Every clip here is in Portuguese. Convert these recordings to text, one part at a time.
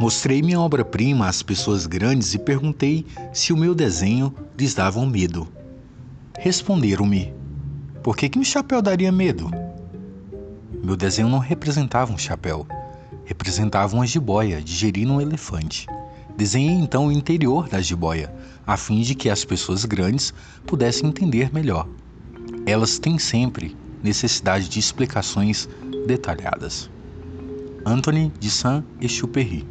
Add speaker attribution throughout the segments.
Speaker 1: Mostrei minha obra-prima às pessoas grandes e perguntei se o meu desenho lhes dava medo. Responderam-me: Por que, que um chapéu daria medo? Meu desenho não representava um chapéu, representava uma jiboia digerindo um elefante. Desenhei então o interior da jiboia, a fim de que as pessoas grandes pudessem entender melhor. Elas têm sempre necessidade de explicações detalhadas. Anthony de Saint-Exupéry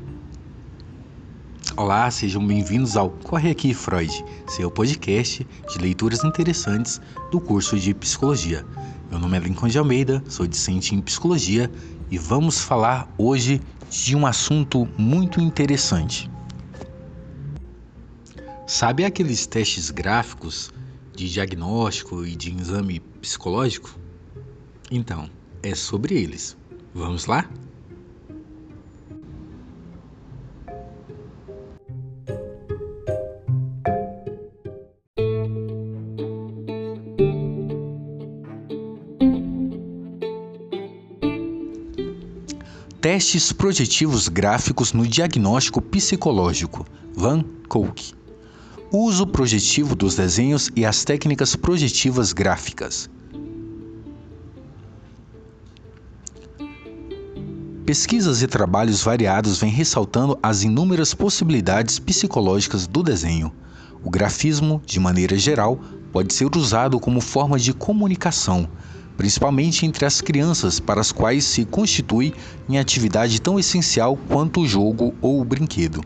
Speaker 1: Olá, sejam bem-vindos ao Corre Aqui Freud, seu podcast de leituras interessantes do curso de Psicologia. Meu nome é Lincoln de Almeida, sou discente em Psicologia e vamos falar hoje de um assunto muito interessante. Sabe aqueles testes gráficos de diagnóstico e de exame psicológico? Então, é sobre eles. Vamos lá? Testes projetivos gráficos no diagnóstico psicológico. Van Kolk. Uso projetivo dos desenhos e as técnicas projetivas gráficas. Pesquisas e trabalhos variados vêm ressaltando as inúmeras possibilidades psicológicas do desenho. O grafismo, de maneira geral, pode ser usado como forma de comunicação, principalmente entre as crianças, para as quais se constitui em atividade tão essencial quanto o jogo ou o brinquedo.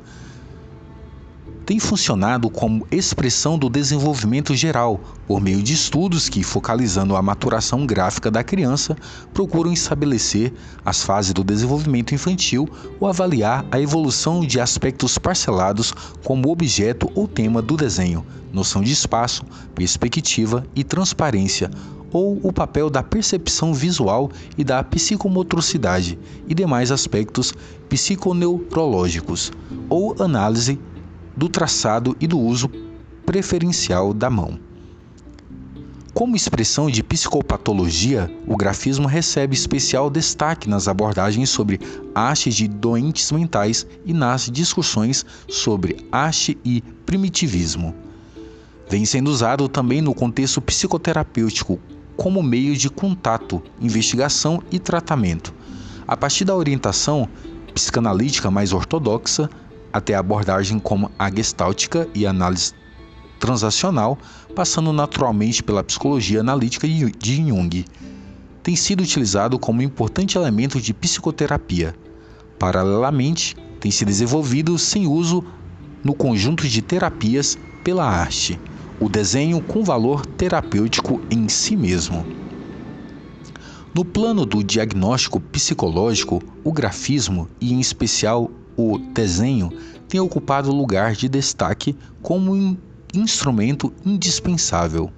Speaker 1: Tem funcionado como expressão do desenvolvimento geral, por meio de estudos que, focalizando a maturação gráfica da criança, procuram estabelecer as fases do desenvolvimento infantil ou avaliar a evolução de aspectos parcelados como objeto ou tema do desenho, noção de espaço, perspectiva e transparência, ou o papel da percepção visual e da psicomotricidade e demais aspectos psiconeurológicos, ou análise do traçado e do uso preferencial da mão. Como expressão de psicopatologia, o grafismo recebe especial destaque nas abordagens sobre haste de doentes mentais e nas discussões sobre haste e primitivismo. Vem sendo usado também no contexto psicoterapêutico como meio de contato, investigação e tratamento. A partir da orientação psicanalítica mais ortodoxa, até a abordagem como a gestáltica e análise transacional, passando naturalmente pela psicologia analítica de Jung. Tem sido utilizado como importante elemento de psicoterapia. Paralelamente, tem se desenvolvido sem uso no conjunto de terapias pela arte o desenho com valor terapêutico em si mesmo. No plano do diagnóstico psicológico, o grafismo e, em especial, o desenho tem ocupado lugar de destaque como um instrumento indispensável.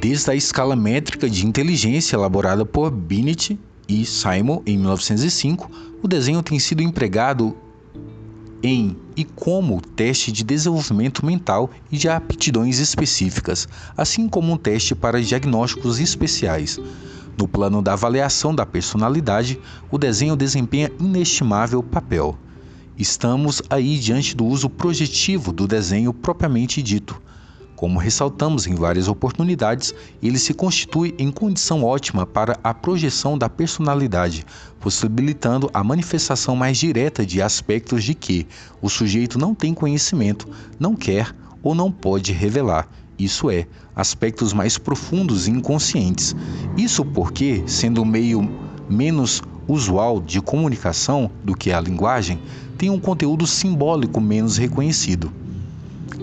Speaker 1: Desde a escala métrica de inteligência elaborada por Binet e Simon em 1905, o desenho tem sido empregado em e como teste de desenvolvimento mental e de aptidões específicas, assim como um teste para diagnósticos especiais. No plano da avaliação da personalidade, o desenho desempenha inestimável papel. Estamos aí diante do uso projetivo do desenho propriamente dito como ressaltamos em várias oportunidades, ele se constitui em condição ótima para a projeção da personalidade, possibilitando a manifestação mais direta de aspectos de que o sujeito não tem conhecimento, não quer ou não pode revelar. Isso é, aspectos mais profundos e inconscientes. Isso porque, sendo um meio menos usual de comunicação do que a linguagem, tem um conteúdo simbólico menos reconhecido.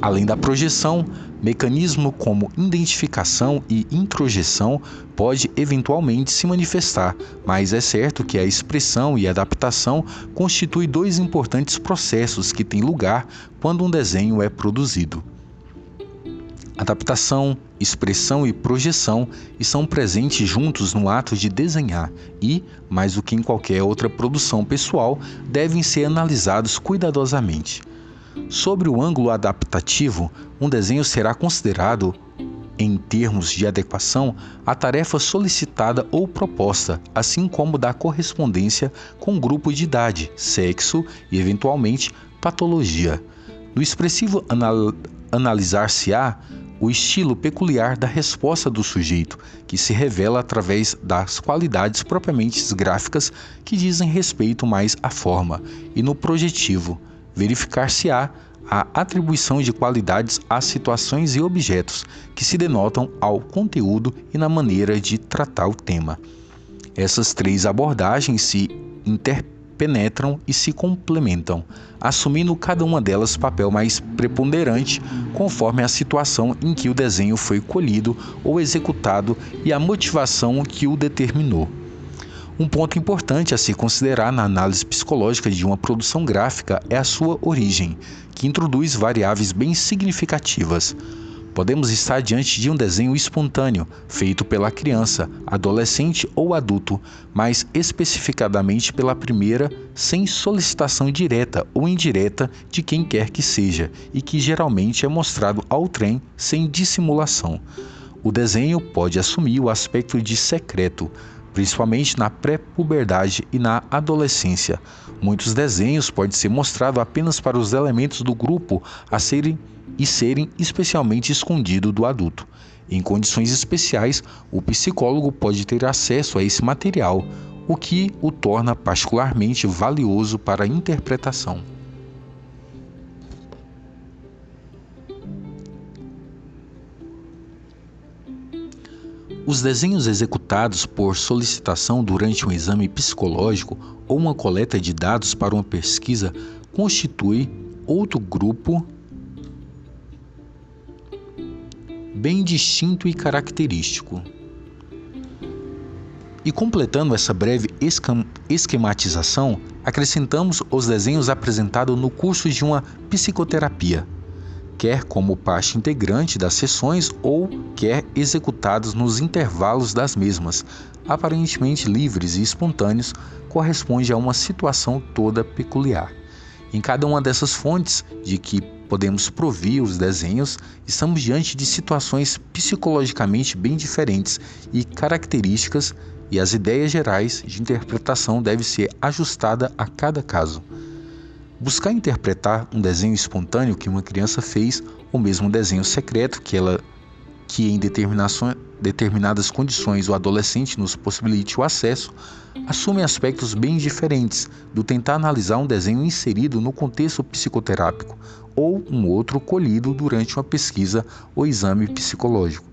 Speaker 1: Além da projeção, mecanismo como identificação e introjeção pode eventualmente se manifestar, mas é certo que a expressão e adaptação constituem dois importantes processos que têm lugar quando um desenho é produzido. Adaptação, expressão e projeção estão presentes juntos no ato de desenhar e, mais do que em qualquer outra produção pessoal, devem ser analisados cuidadosamente. Sobre o ângulo adaptativo, um desenho será considerado em termos de adequação à tarefa solicitada ou proposta, assim como da correspondência com grupo de idade, sexo e, eventualmente, patologia. No expressivo anal analisar-se-á o estilo peculiar da resposta do sujeito, que se revela através das qualidades propriamente gráficas que dizem respeito mais à forma, e no projetivo, verificar-se-á a atribuição de qualidades às situações e objetos que se denotam ao conteúdo e na maneira de tratar o tema. Essas três abordagens se interpenetram e se complementam, assumindo cada uma delas papel mais preponderante conforme a situação em que o desenho foi colhido ou executado e a motivação que o determinou. Um ponto importante a se considerar na análise psicológica de uma produção gráfica é a sua origem, que introduz variáveis bem significativas. Podemos estar diante de um desenho espontâneo, feito pela criança, adolescente ou adulto, mas especificadamente pela primeira, sem solicitação direta ou indireta de quem quer que seja, e que geralmente é mostrado ao trem sem dissimulação. O desenho pode assumir o aspecto de secreto, principalmente na pré-puberdade e na adolescência. Muitos desenhos podem ser mostrados apenas para os elementos do grupo a serem e serem especialmente escondidos do adulto. Em condições especiais, o psicólogo pode ter acesso a esse material, o que o torna particularmente valioso para a interpretação. Os desenhos executados por solicitação durante um exame psicológico ou uma coleta de dados para uma pesquisa constitui outro grupo bem distinto e característico. E completando essa breve esquematização, acrescentamos os desenhos apresentados no curso de uma psicoterapia quer como parte integrante das sessões ou quer executados nos intervalos das mesmas, aparentemente livres e espontâneos, corresponde a uma situação toda peculiar. Em cada uma dessas fontes de que podemos provir os desenhos, estamos diante de situações psicologicamente bem diferentes e características, e as ideias gerais de interpretação devem ser ajustadas a cada caso. Buscar interpretar um desenho espontâneo que uma criança fez, ou mesmo um desenho secreto que ela que em determinadas condições o adolescente nos possibilite o acesso, assume aspectos bem diferentes do tentar analisar um desenho inserido no contexto psicoterápico ou um outro colhido durante uma pesquisa ou exame psicológico.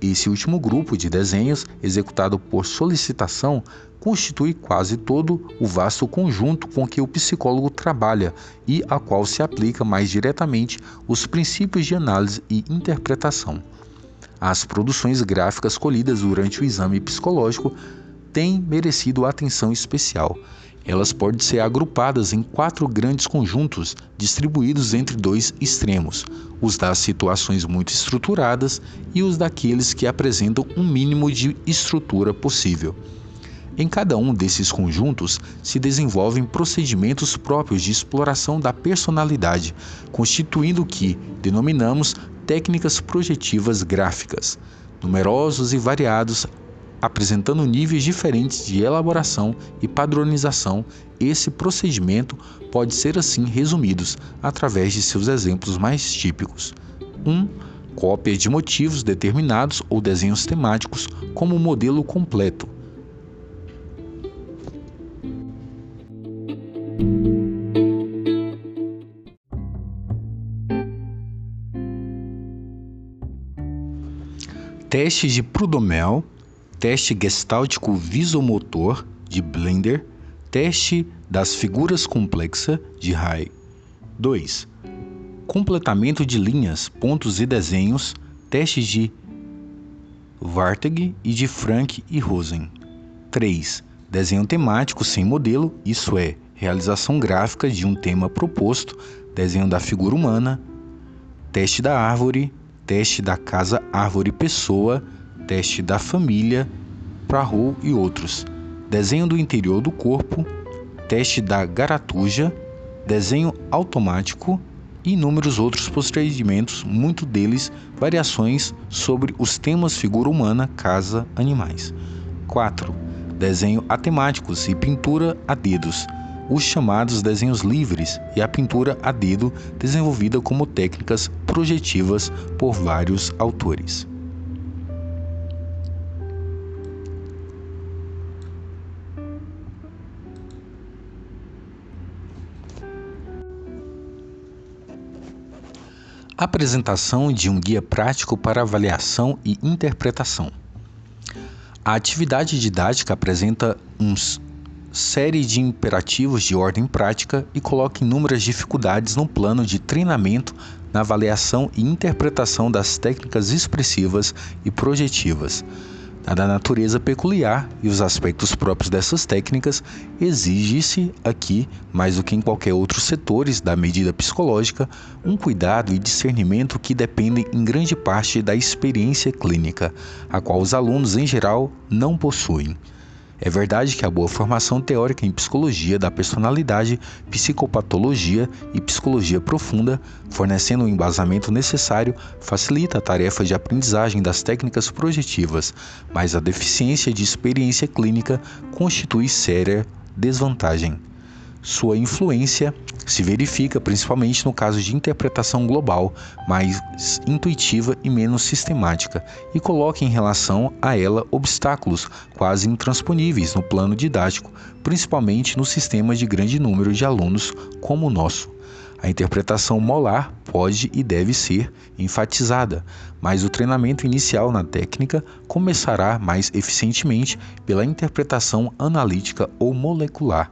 Speaker 1: Esse último grupo de desenhos, executado por solicitação, constitui quase todo o vasto conjunto com que o psicólogo trabalha e a qual se aplica mais diretamente os princípios de análise e interpretação. As produções gráficas colhidas durante o exame psicológico têm merecido atenção especial. Elas podem ser agrupadas em quatro grandes conjuntos, distribuídos entre dois extremos: os das situações muito estruturadas e os daqueles que apresentam um mínimo de estrutura possível. Em cada um desses conjuntos se desenvolvem procedimentos próprios de exploração da personalidade, constituindo o que denominamos técnicas projetivas gráficas, numerosos e variados, apresentando níveis diferentes de elaboração e padronização. Esse procedimento pode ser assim resumido através de seus exemplos mais típicos. 1. Um, cópia de motivos determinados ou desenhos temáticos como modelo completo Teste de Prudomel, teste gestáltico visomotor de Blender, teste das figuras complexa de Rai. 2. Completamento de linhas, pontos e desenhos, teste de Varteg e de Frank e Rosen. 3. Desenho temático sem modelo, isso é, realização gráfica de um tema proposto, desenho da figura humana, teste da árvore, teste da casa árvore pessoa, teste da família, Prahu e outros, desenho do interior do corpo, teste da garatuja, desenho automático, e inúmeros outros procedimentos, muito deles variações sobre os temas figura humana, casa, animais. 4. Desenho a temáticos e pintura a dedos, os chamados desenhos livres e a pintura a dedo, desenvolvida como técnicas projetivas por vários autores. Apresentação de um guia prático para avaliação e interpretação. A atividade didática apresenta uma série de imperativos de ordem prática e coloca inúmeras dificuldades no plano de treinamento na avaliação e interpretação das técnicas expressivas e projetivas a da natureza peculiar e os aspectos próprios dessas técnicas, exige-se aqui, mais do que em qualquer outros setores da medida psicológica, um cuidado e discernimento que dependem em grande parte da experiência clínica, a qual os alunos em geral não possuem. É verdade que a boa formação teórica em psicologia da personalidade, psicopatologia e psicologia profunda, fornecendo o embasamento necessário, facilita a tarefa de aprendizagem das técnicas projetivas, mas a deficiência de experiência clínica constitui séria desvantagem. Sua influência se verifica principalmente no caso de interpretação global, mais intuitiva e menos sistemática, e coloca em relação a ela obstáculos quase intransponíveis no plano didático, principalmente no sistema de grande número de alunos como o nosso. A interpretação molar pode e deve ser enfatizada, mas o treinamento inicial na técnica começará mais eficientemente pela interpretação analítica ou molecular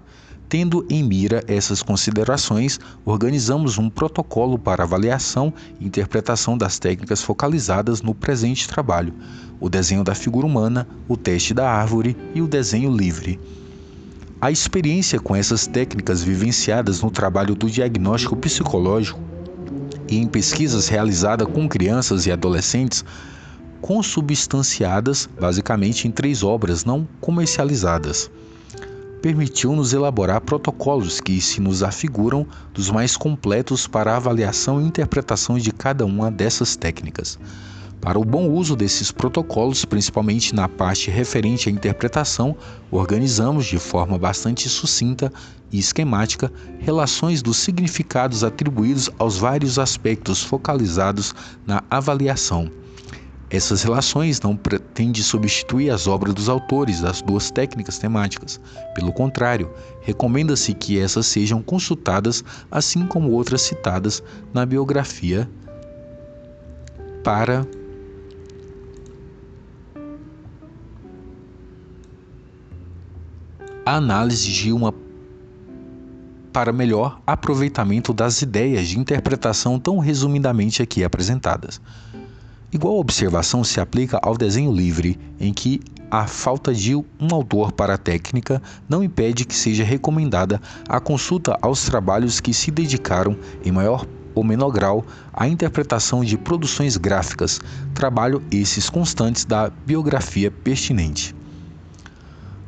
Speaker 1: Tendo em mira essas considerações, organizamos um protocolo para avaliação e interpretação das técnicas focalizadas no presente trabalho: o desenho da figura humana, o teste da árvore e o desenho livre. A experiência com essas técnicas vivenciadas no trabalho do diagnóstico psicológico e em pesquisas realizadas com crianças e adolescentes consubstanciadas basicamente em três obras não comercializadas permitiu-nos elaborar protocolos que se nos afiguram dos mais completos para a avaliação e interpretação de cada uma dessas técnicas. Para o bom uso desses protocolos, principalmente na parte referente à interpretação, organizamos de forma bastante sucinta e esquemática relações dos significados atribuídos aos vários aspectos focalizados na avaliação essas relações não pretendem substituir as obras dos autores das duas técnicas temáticas. Pelo contrário, recomenda-se que essas sejam consultadas, assim como outras citadas na biografia, para a análise de uma para melhor aproveitamento das ideias de interpretação tão resumidamente aqui apresentadas. Igual observação se aplica ao desenho livre, em que a falta de um autor para a técnica não impede que seja recomendada a consulta aos trabalhos que se dedicaram, em maior ou menor grau, à interpretação de produções gráficas, trabalho esses constantes da biografia pertinente.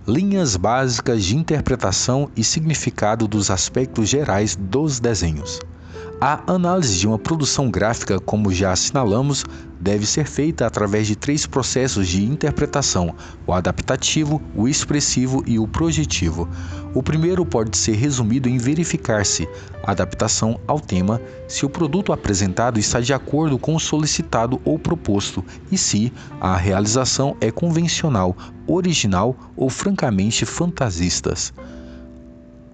Speaker 1: Linhas básicas de interpretação e significado dos aspectos gerais dos desenhos. A análise de uma produção gráfica, como já assinalamos, deve ser feita através de três processos de interpretação: o adaptativo, o expressivo e o projetivo. O primeiro pode ser resumido em verificar se adaptação ao tema, se o produto apresentado está de acordo com o solicitado ou proposto e se a realização é convencional, original ou francamente fantasistas.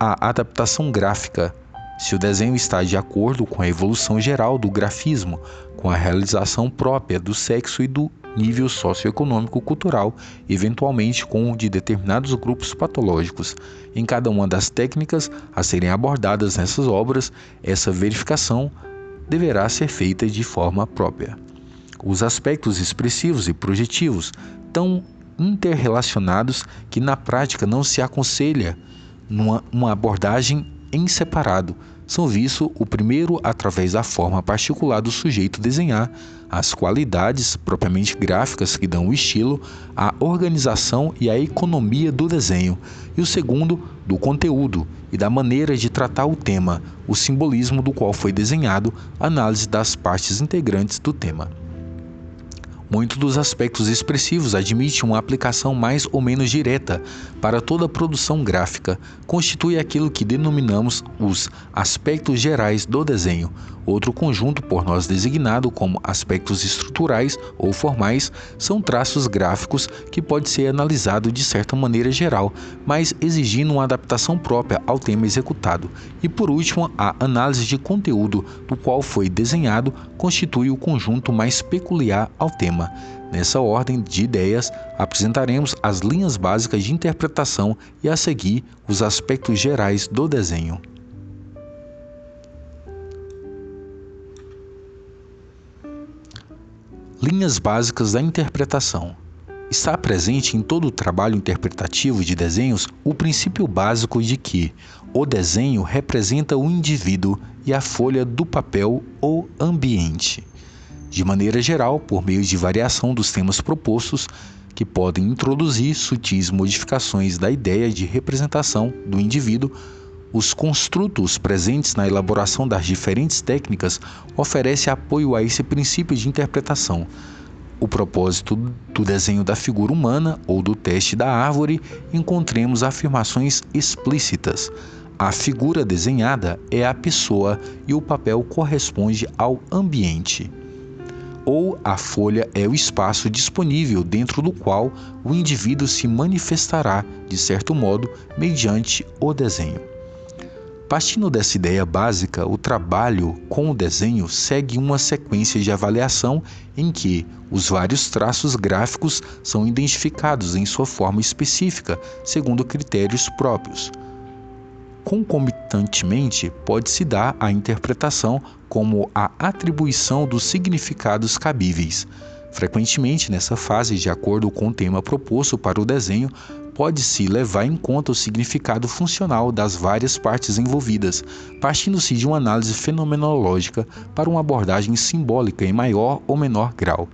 Speaker 1: A adaptação gráfica se o desenho está de acordo com a evolução geral do grafismo, com a realização própria do sexo e do nível socioeconômico cultural, eventualmente com o de determinados grupos patológicos. Em cada uma das técnicas a serem abordadas nessas obras, essa verificação deverá ser feita de forma própria. Os aspectos expressivos e projetivos tão interrelacionados que na prática não se aconselha numa uma abordagem em separado, são vistos o primeiro através da forma particular do sujeito desenhar, as qualidades propriamente gráficas que dão o estilo, a organização e a economia do desenho, e o segundo, do conteúdo e da maneira de tratar o tema, o simbolismo do qual foi desenhado, análise das partes integrantes do tema. Muitos dos aspectos expressivos admitem uma aplicação mais ou menos direta para toda a produção gráfica, constitui aquilo que denominamos os aspectos gerais do desenho, Outro conjunto, por nós designado como aspectos estruturais ou formais, são traços gráficos que pode ser analisado de certa maneira geral, mas exigindo uma adaptação própria ao tema executado. E por último, a análise de conteúdo, do qual foi desenhado, constitui o conjunto mais peculiar ao tema. Nessa ordem de ideias, apresentaremos as linhas básicas de interpretação e a seguir os aspectos gerais do desenho. Linhas básicas da interpretação. Está presente em todo o trabalho interpretativo de desenhos o princípio básico de que o desenho representa o indivíduo e a folha do papel ou ambiente. De maneira geral, por meio de variação dos temas propostos, que podem introduzir sutis modificações da ideia de representação do indivíduo os construtos presentes na elaboração das diferentes técnicas oferecem apoio a esse princípio de interpretação. O propósito do desenho da figura humana ou do teste da árvore encontremos afirmações explícitas. A figura desenhada é a pessoa e o papel corresponde ao ambiente. Ou a folha é o espaço disponível dentro do qual o indivíduo se manifestará, de certo modo, mediante o desenho. Partindo dessa ideia básica, o trabalho com o desenho segue uma sequência de avaliação em que os vários traços gráficos são identificados em sua forma específica, segundo critérios próprios. Concomitantemente, pode-se dar a interpretação como a atribuição dos significados cabíveis. Frequentemente, nessa fase, de acordo com o tema proposto para o desenho, pode-se levar em conta o significado funcional das várias partes envolvidas, partindo-se de uma análise fenomenológica para uma abordagem simbólica em maior ou menor grau.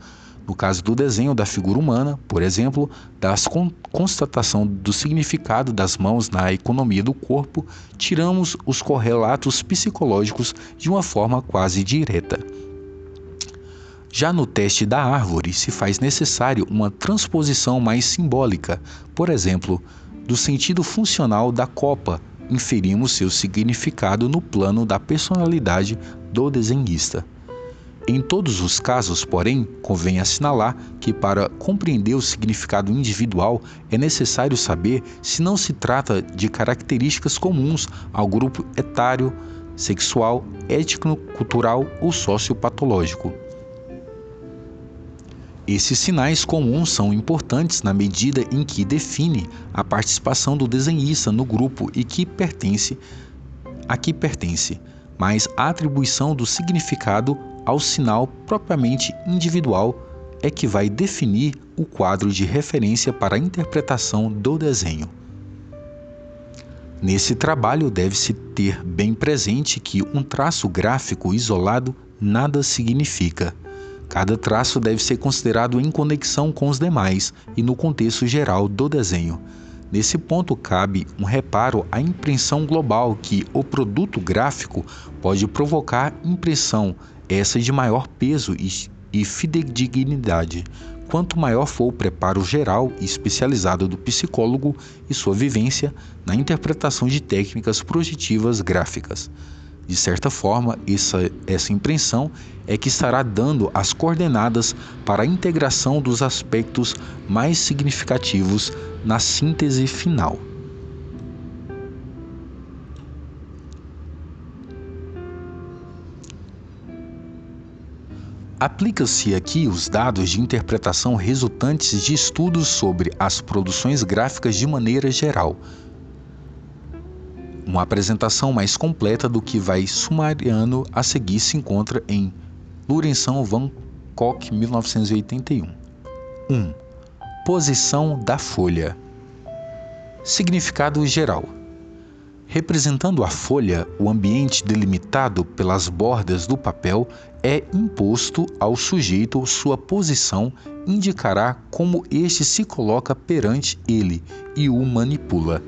Speaker 1: No caso do desenho da figura humana, por exemplo, da constatação do significado das mãos na economia do corpo, tiramos os correlatos psicológicos de uma forma quase direta. Já no teste da árvore, se faz necessário uma transposição mais simbólica, por exemplo, do sentido funcional da copa, inferimos seu significado no plano da personalidade do desenhista. Em todos os casos, porém, convém assinalar que para compreender o significado individual é necessário saber se não se trata de características comuns ao grupo etário, sexual, étnico-cultural ou sociopatológico. Esses sinais comuns são importantes na medida em que define a participação do desenhista no grupo e que pertence a que pertence, mas a atribuição do significado ao sinal propriamente individual é que vai definir o quadro de referência para a interpretação do desenho. Nesse trabalho deve-se ter bem presente que um traço gráfico isolado nada significa. Cada traço deve ser considerado em conexão com os demais e no contexto geral do desenho. Nesse ponto, cabe um reparo à impressão global que o produto gráfico pode provocar impressão, essa de maior peso e fidedignidade, quanto maior for o preparo geral e especializado do psicólogo e sua vivência na interpretação de técnicas projetivas gráficas. De certa forma, essa, essa impressão é que estará dando as coordenadas para a integração dos aspectos mais significativos na síntese final. Aplica-se aqui os dados de interpretação resultantes de estudos sobre as produções gráficas de maneira geral, uma apresentação mais completa do que vai sumariando a seguir se encontra em Lourenço Van Gogh, 1981. 1. Posição da folha. Significado geral. Representando a folha, o ambiente delimitado pelas bordas do papel é imposto ao sujeito sua posição indicará como este se coloca perante ele e o manipula.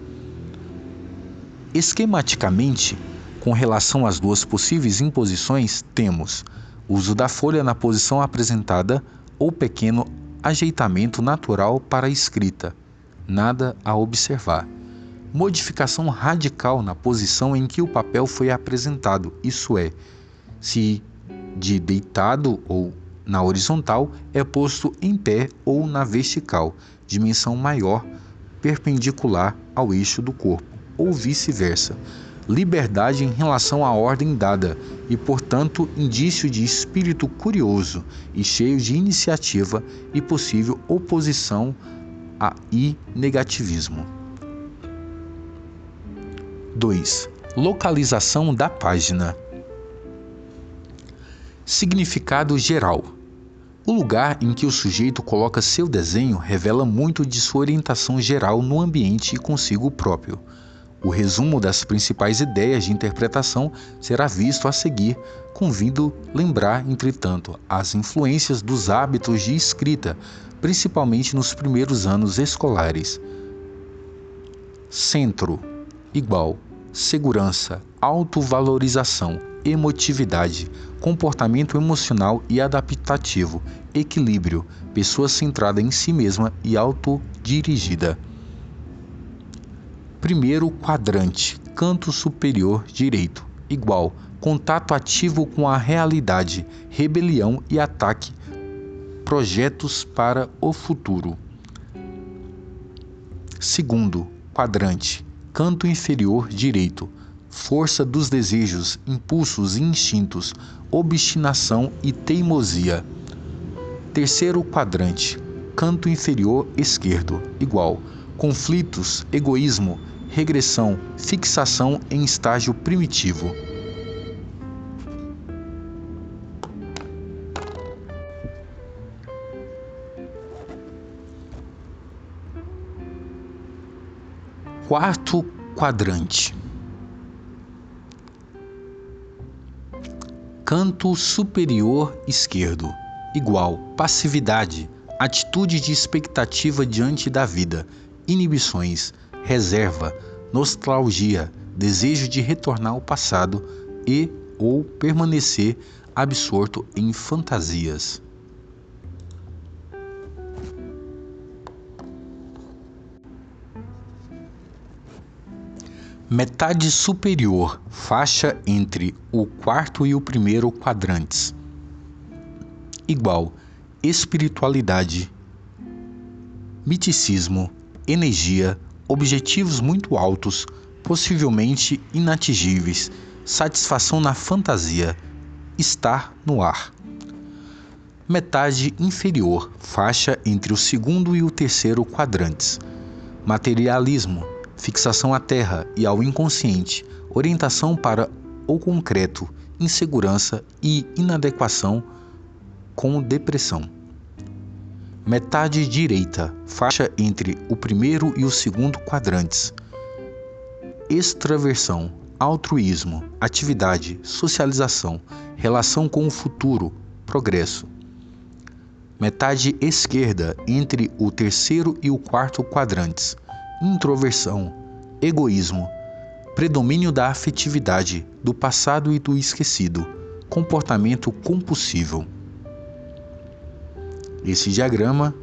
Speaker 1: Esquematicamente, com relação às duas possíveis imposições, temos uso da folha na posição apresentada ou pequeno ajeitamento natural para a escrita, nada a observar. Modificação radical na posição em que o papel foi apresentado, isso é, se de deitado ou na horizontal é posto em pé ou na vertical, dimensão maior, perpendicular ao eixo do corpo, ou vice-versa. Liberdade em relação à ordem dada e, portanto, indício de espírito curioso e cheio de iniciativa e possível oposição a e negativismo. 2. Localização da página. Significado geral. O lugar em que o sujeito coloca seu desenho revela muito de sua orientação geral no ambiente e consigo próprio. O resumo das principais ideias de interpretação será visto a seguir, convido lembrar, entretanto, as influências dos hábitos de escrita, principalmente nos primeiros anos escolares. Centro igual segurança, autovalorização, emotividade, comportamento emocional e adaptativo, equilíbrio, pessoa centrada em si mesma e autodirigida. Primeiro quadrante, canto superior direito, igual, contato ativo com a realidade, rebelião e ataque, projetos para o futuro. Segundo quadrante, canto inferior direito, força dos desejos, impulsos e instintos, obstinação e teimosia. Terceiro quadrante, canto inferior esquerdo, igual, conflitos, egoísmo, regressão, fixação em estágio primitivo. Quarto quadrante. Canto superior esquerdo. Igual passividade, atitude de expectativa diante da vida, inibições, reserva, nostalgia, desejo de retornar ao passado e ou permanecer absorto em fantasias. Metade superior, faixa entre o quarto e o primeiro quadrantes. Igual espiritualidade, miticismo, energia, objetivos muito altos, possivelmente inatingíveis, satisfação na fantasia, estar no ar. Metade inferior, faixa entre o segundo e o terceiro quadrantes. Materialismo, fixação à terra e ao inconsciente, orientação para o concreto, insegurança e inadequação com depressão. Metade direita, faixa entre o primeiro e o segundo quadrantes. Extraversão, altruísmo, atividade, socialização, relação com o futuro, progresso. Metade esquerda, entre o terceiro e o quarto quadrantes introversão, egoísmo, predomínio da afetividade, do passado e do esquecido, comportamento compulsivo. Esse diagrama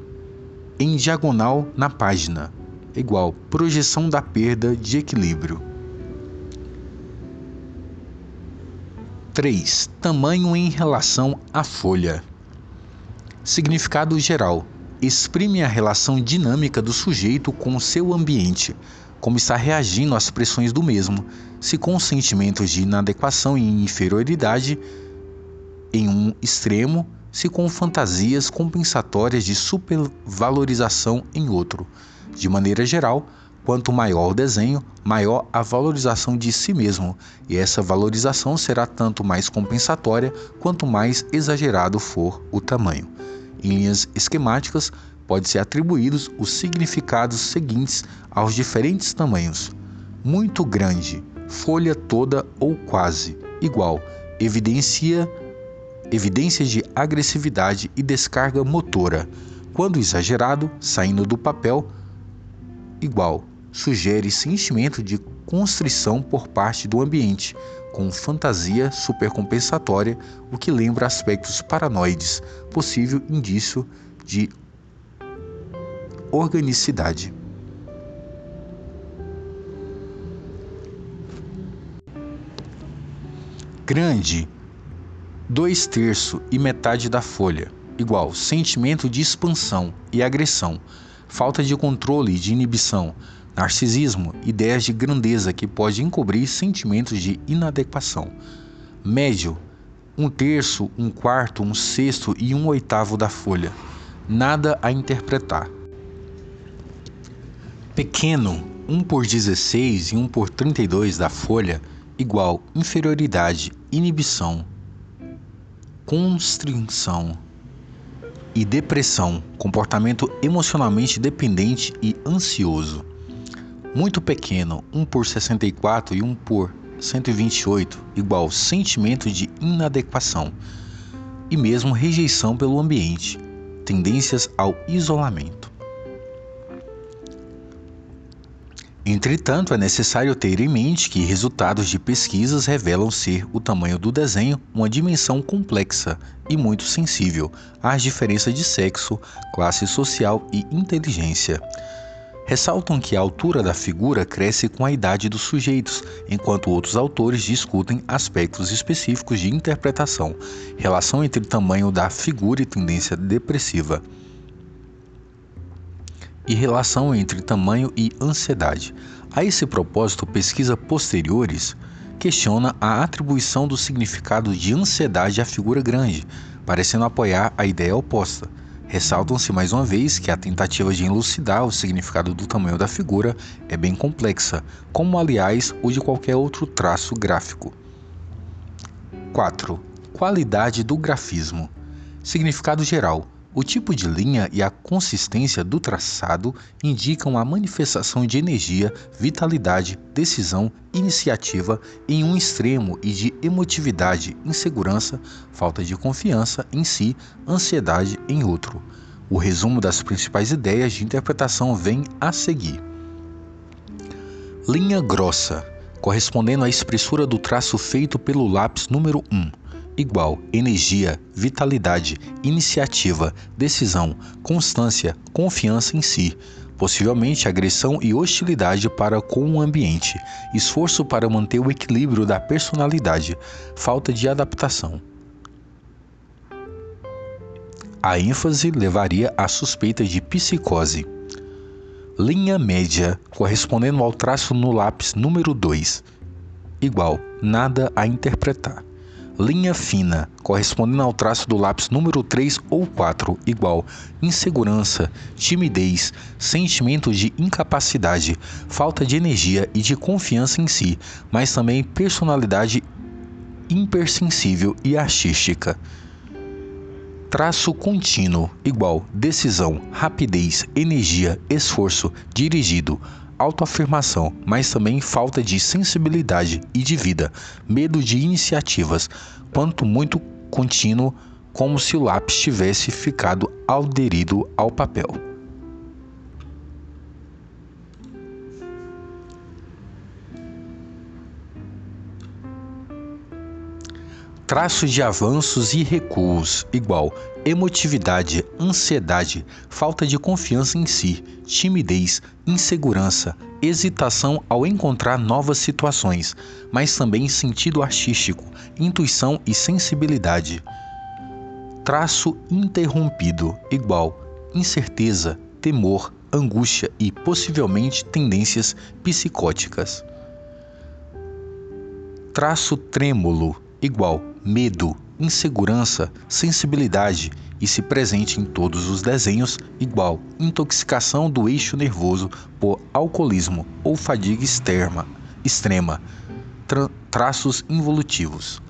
Speaker 1: em diagonal na página igual projeção da perda de equilíbrio. 3. Tamanho em relação à folha. Significado geral: exprime a relação dinâmica do sujeito com o seu ambiente, como está reagindo às pressões do mesmo, se com sentimentos de inadequação e inferioridade em um extremo, se com fantasias compensatórias de supervalorização em outro. De maneira geral, quanto maior o desenho, maior a valorização de si mesmo, e essa valorização será tanto mais compensatória quanto mais exagerado for o tamanho. Em linhas esquemáticas, pode-se atribuídos os significados seguintes aos diferentes tamanhos: muito grande, folha toda ou quase, igual, evidencia evidências de agressividade e descarga motora. Quando exagerado, saindo do papel, igual, sugere sentimento de constrição por parte do ambiente, com fantasia supercompensatória, o que lembra aspectos paranoides, possível indício de organicidade. Grande, dois terços e metade da folha, igual sentimento de expansão e agressão, falta de controle e de inibição, narcisismo, ideias de grandeza que pode encobrir sentimentos de inadequação. Médio, um terço, um quarto, um sexto e um oitavo da folha. Nada a interpretar. Pequeno, 1 por 16 e 1 por 32 da folha, igual inferioridade, inibição, constrição e depressão, comportamento emocionalmente dependente e ansioso. Muito pequeno, 1 por 64 e 1 por 128, igual sentimento de inadequação e mesmo rejeição pelo ambiente, tendências ao isolamento. Entretanto, é necessário ter em mente que resultados de pesquisas revelam ser o tamanho do desenho uma dimensão complexa e muito sensível às diferenças de sexo, classe social e inteligência. Ressaltam que a altura da figura cresce com a idade dos sujeitos, enquanto outros autores discutem aspectos específicos de interpretação, relação entre tamanho da figura e tendência depressiva e relação entre tamanho e ansiedade. A esse propósito, pesquisas posteriores questiona a atribuição do significado de ansiedade à figura grande, parecendo apoiar a ideia oposta. Ressaltam-se mais uma vez que a tentativa de elucidar o significado do tamanho da figura é bem complexa, como aliás o de qualquer outro traço gráfico. 4. Qualidade do grafismo. Significado geral o tipo de linha e a consistência do traçado indicam a manifestação de energia, vitalidade, decisão, iniciativa em um extremo e de emotividade, insegurança, falta de confiança em si, ansiedade em outro. O resumo das principais ideias de interpretação vem a seguir. Linha grossa, correspondendo à espessura do traço feito pelo lápis número 1 igual energia, vitalidade, iniciativa, decisão, constância, confiança em si, possivelmente agressão e hostilidade para com o ambiente, esforço para manter o equilíbrio da personalidade, falta de adaptação. A ênfase levaria à suspeita de psicose. Linha média, correspondendo ao traço no lápis número 2, igual, nada a interpretar linha fina, correspondendo ao traço do lápis número 3 ou 4, igual insegurança, timidez, sentimento de incapacidade, falta de energia e de confiança em si, mas também personalidade hipersensível e artística. Traço contínuo, igual decisão, rapidez, energia, esforço, dirigido, autoafirmação, mas também falta de sensibilidade e de vida, medo de iniciativas, quanto muito contínuo, como se o lápis tivesse ficado aderido ao papel. Traços de avanços e recuos, igual emotividade, ansiedade, falta de confiança em si, timidez, insegurança, hesitação ao encontrar novas situações, mas também sentido artístico, intuição e sensibilidade. Traço interrompido, igual incerteza, temor, angústia e possivelmente tendências psicóticas. Traço trêmulo, igual medo, insegurança, sensibilidade e se presente em todos os desenhos, igual intoxicação do eixo nervoso por alcoolismo ou fadiga externa, extrema, tra traços involutivos.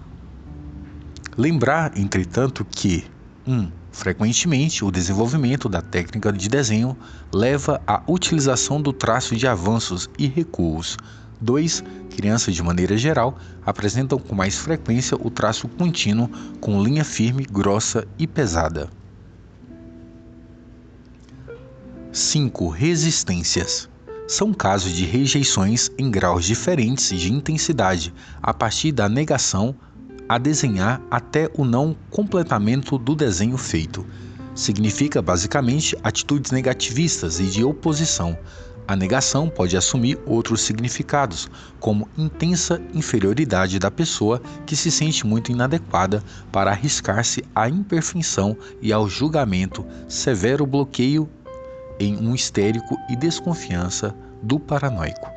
Speaker 1: Lembrar, entretanto, que 1. Um, frequentemente, o desenvolvimento da técnica de desenho leva à utilização do traço de avanços e recuos. 2. Crianças, de maneira geral, apresentam com mais frequência o traço contínuo com linha firme, grossa e pesada. 5. Resistências. São casos de rejeições em graus diferentes de intensidade, a partir da negação a desenhar até o não completamento do desenho feito. Significa basicamente atitudes negativistas e de oposição, a negação pode assumir outros significados, como intensa inferioridade da pessoa que se sente muito inadequada para arriscar-se à imperfeição e ao julgamento, severo bloqueio em um histérico e desconfiança do paranoico.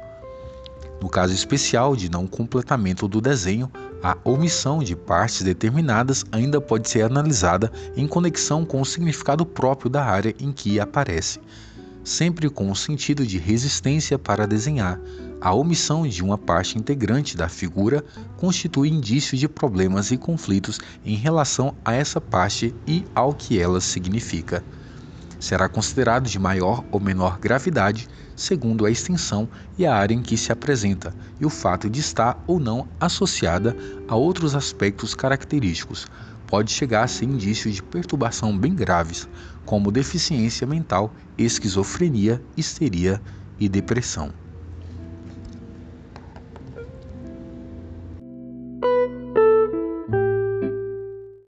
Speaker 1: No caso especial de não completamento do desenho, a omissão de partes determinadas ainda pode ser analisada em conexão com o significado próprio da área em que aparece sempre com o sentido de resistência para desenhar. A omissão de uma parte integrante da figura constitui indício de problemas e conflitos em relação a essa parte e ao que ela significa. Será considerado de maior ou menor gravidade segundo a extensão e a área em que se apresenta e o fato de estar ou não associada a outros aspectos característicos, pode chegar a ser indício de perturbação bem graves, como deficiência mental, esquizofrenia, histeria e depressão.